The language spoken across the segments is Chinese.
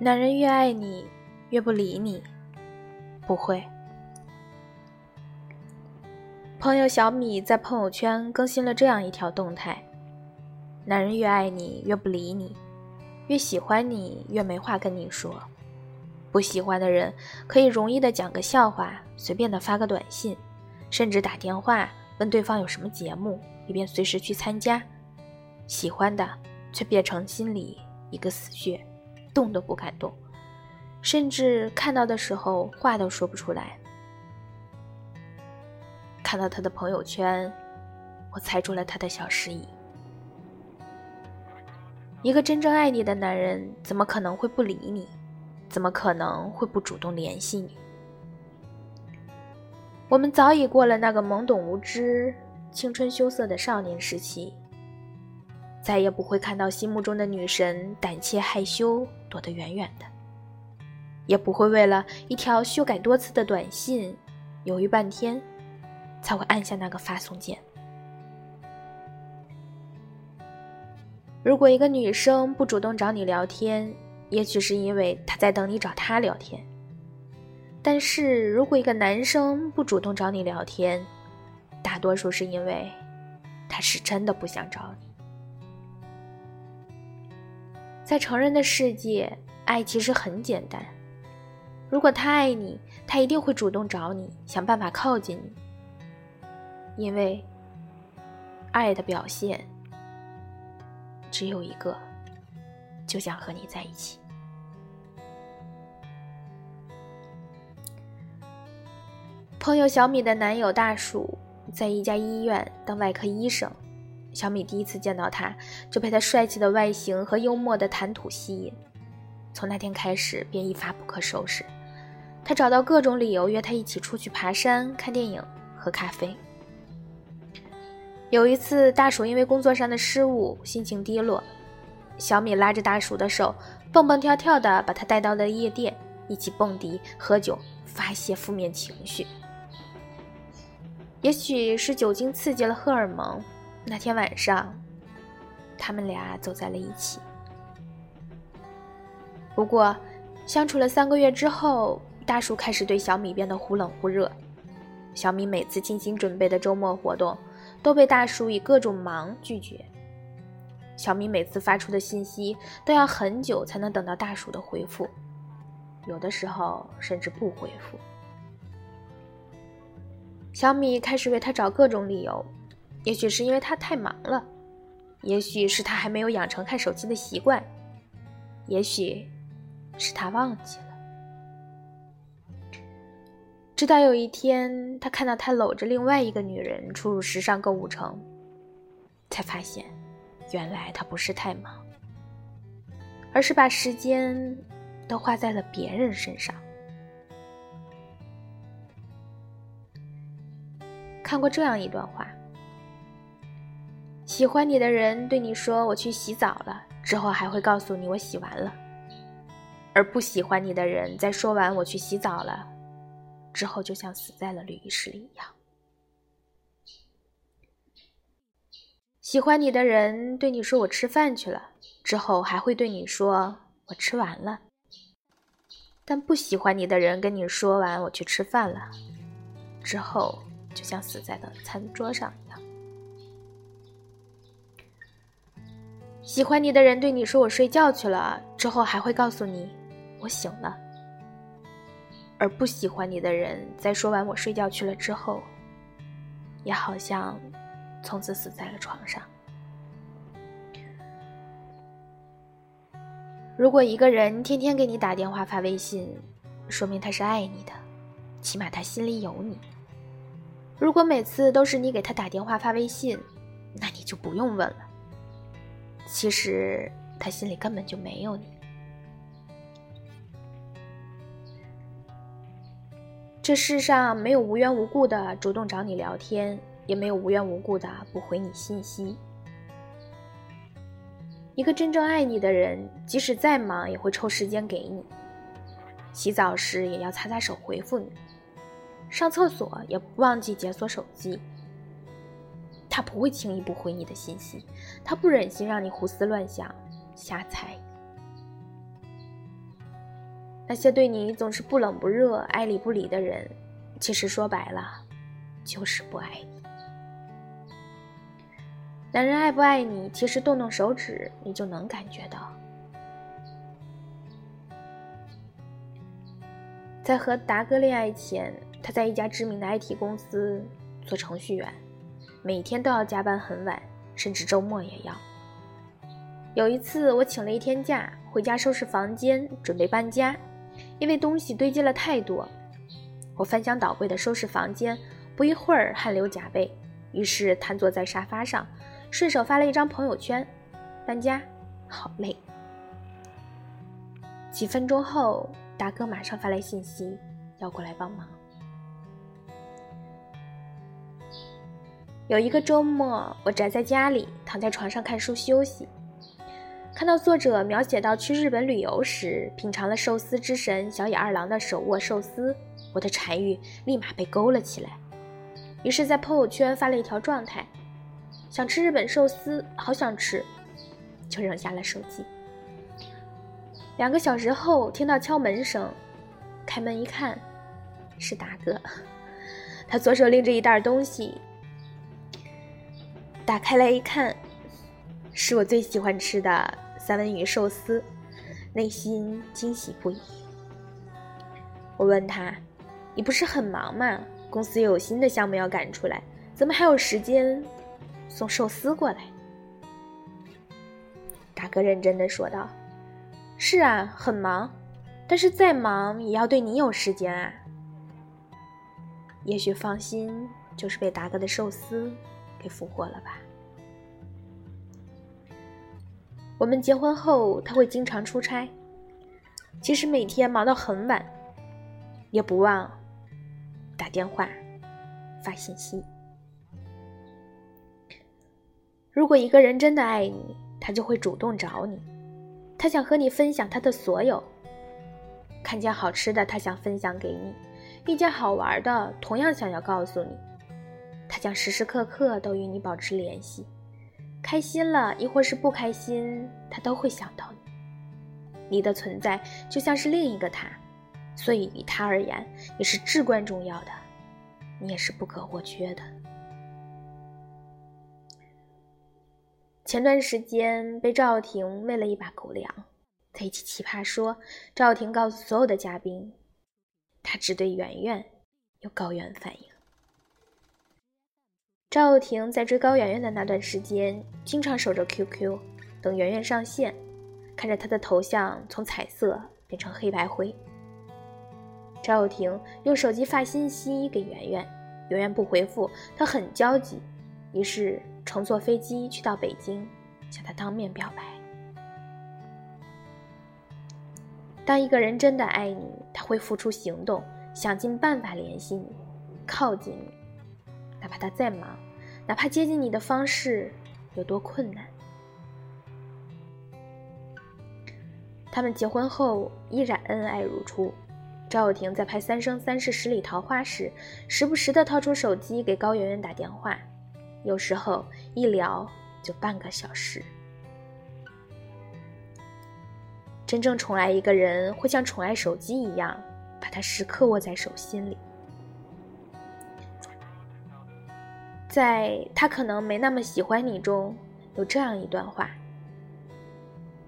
男人越爱你，越不理你。不会。朋友小米在朋友圈更新了这样一条动态：男人越爱你，越不理你；越喜欢你，越没话跟你说。不喜欢的人可以容易的讲个笑话，随便的发个短信，甚至打电话问对方有什么节目，以便随时去参加。喜欢的却变成心里一个死穴。动都不敢动，甚至看到的时候话都说不出来。看到他的朋友圈，我猜出了他的小失意。一个真正爱你的男人，怎么可能会不理你？怎么可能会不主动联系你？我们早已过了那个懵懂无知、青春羞涩的少年时期。再也不会看到心目中的女神胆怯害羞躲得远远的，也不会为了一条修改多次的短信犹豫半天才会按下那个发送键。如果一个女生不主动找你聊天，也许是因为她在等你找她聊天；但是如果一个男生不主动找你聊天，大多数是因为他是真的不想找你。在成人的世界，爱其实很简单。如果他爱你，他一定会主动找你，想办法靠近你。因为爱的表现只有一个，就想和你在一起。朋友小米的男友大鼠在一家医院当外科医生。小米第一次见到他，就被他帅气的外形和幽默的谈吐吸引。从那天开始，便一发不可收拾。他找到各种理由约他一起出去爬山、看电影、喝咖啡。有一次，大鼠因为工作上的失误，心情低落，小米拉着大鼠的手，蹦蹦跳跳的把他带到了夜店，一起蹦迪、喝酒，发泄负面情绪。也许是酒精刺激了荷尔蒙。那天晚上，他们俩走在了一起。不过，相处了三个月之后，大叔开始对小米变得忽冷忽热。小米每次精心准备的周末活动，都被大叔以各种忙拒绝。小米每次发出的信息，都要很久才能等到大叔的回复，有的时候甚至不回复。小米开始为他找各种理由。也许是因为他太忙了，也许是他还没有养成看手机的习惯，也许是他忘记了。直到有一天，他看到他搂着另外一个女人出入时尚购物城，才发现，原来他不是太忙，而是把时间都花在了别人身上。看过这样一段话。喜欢你的人对你说：“我去洗澡了。”之后还会告诉你：“我洗完了。”而不喜欢你的人在说完“我去洗澡了”之后，就像死在了浴室里一样。喜欢你的人对你说：“我吃饭去了。”之后还会对你说：“我吃完了。”但不喜欢你的人跟你说完“我去吃饭了”之后，就像死在了餐桌上喜欢你的人对你说“我睡觉去了”，之后还会告诉你“我醒了”；而不喜欢你的人在说完“我睡觉去了”之后，也好像从此死在了床上。如果一个人天天给你打电话发微信，说明他是爱你的，起码他心里有你。如果每次都是你给他打电话发微信，那你就不用问了。其实他心里根本就没有你。这世上没有无缘无故的主动找你聊天，也没有无缘无故的不回你信息。一个真正爱你的人，即使再忙，也会抽时间给你。洗澡时也要擦擦手回复你，上厕所也不忘记解锁手机。他不会轻易不回你的信息，他不忍心让你胡思乱想、瞎猜。那些对你总是不冷不热、爱理不理的人，其实说白了，就是不爱你。男人爱不爱你，其实动动手指，你就能感觉到。在和达哥恋爱前，他在一家知名的 IT 公司做程序员，每天都要加班很晚，甚至周末也要。有一次，我请了一天假，回家收拾房间，准备搬家。因为东西堆积了太多，我翻箱倒柜的收拾房间，不一会儿汗流浃背，于是瘫坐在沙发上，顺手发了一张朋友圈：“搬家，好累。”几分钟后，大哥马上发来信息，要过来帮忙。有一个周末，我宅在家里，躺在床上看书休息。看到作者描写到去日本旅游时品尝了寿司之神小野二郎的手握寿司，我的馋欲立马被勾了起来。于是，在朋友圈发了一条状态：“想吃日本寿司，好想吃。”就扔下了手机。两个小时后，听到敲门声，开门一看，是达哥。他左手拎着一袋东西，打开来一看，是我最喜欢吃的。三文鱼寿司，内心惊喜不已。我问他：“你不是很忙吗？公司又有新的项目要赶出来，怎么还有时间送寿司过来？”大哥认真的说道：“是啊，很忙，但是再忙也要对你有时间啊。也许放心，就是被达哥的寿司给俘获了吧。”我们结婚后，他会经常出差，其实每天忙到很晚，也不忘打电话、发信息。如果一个人真的爱你，他就会主动找你，他想和你分享他的所有。看见好吃的，他想分享给你；遇见好玩的，同样想要告诉你。他将时时刻刻都与你保持联系。开心了，亦或是不开心，他都会想到你。你的存在就像是另一个他，所以于他而言，你是至关重要的，你也是不可或缺的。前段时间被赵又廷喂了一把狗粮，在一起奇葩说，赵又廷告诉所有的嘉宾，他只对圆圆有高原反应。赵又廷在追高圆圆的那段时间，经常守着 QQ，等圆圆上线，看着她的头像从彩色变成黑白灰。赵又廷用手机发信息给圆圆，圆圆不回复，他很焦急，于是乘坐飞机去到北京，向她当面表白。当一个人真的爱你，他会付出行动，想尽办法联系你，靠近你。怕他再忙，哪怕接近你的方式有多困难，他们结婚后依然恩爱如初。赵又廷在拍《三生三世十里桃花》时，时不时的掏出手机给高圆圆打电话，有时候一聊就半个小时。真正宠爱一个人，会像宠爱手机一样，把它时刻握在手心里。在他可能没那么喜欢你中，有这样一段话：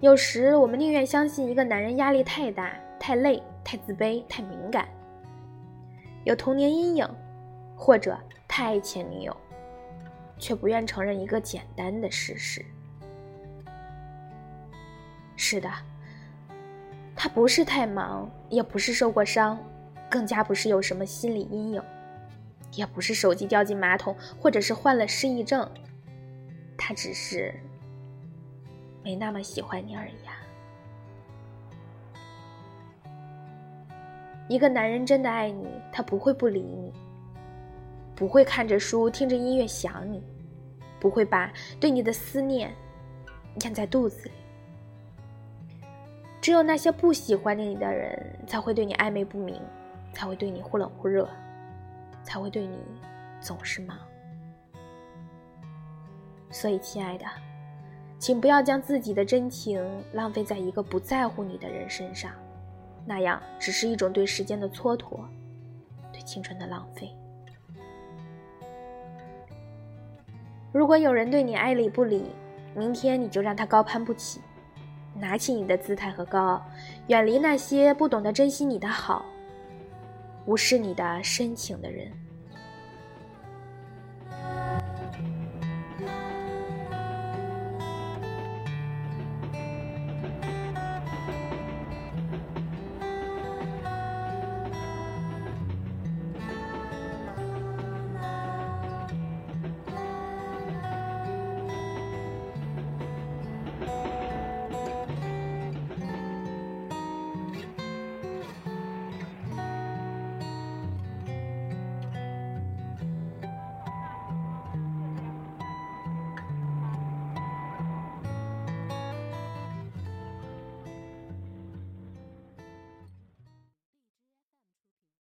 有时我们宁愿相信一个男人压力太大、太累、太自卑、太敏感，有童年阴影，或者太爱前女友，却不愿承认一个简单的事实。是的，他不是太忙，也不是受过伤，更加不是有什么心理阴影。也不是手机掉进马桶，或者是患了失忆症，他只是没那么喜欢你而已啊。一个男人真的爱你，他不会不理你，不会看着书听着音乐想你，不会把对你的思念咽在肚子里。只有那些不喜欢你的人，才会对你暧昧不明，才会对你忽冷忽热。才会对你总是忙，所以，亲爱的，请不要将自己的真情浪费在一个不在乎你的人身上。那样只是一种对时间的蹉跎，对青春的浪费。如果有人对你爱理不理，明天你就让他高攀不起，拿起你的姿态和高傲，远离那些不懂得珍惜你的好、无视你的深情的人。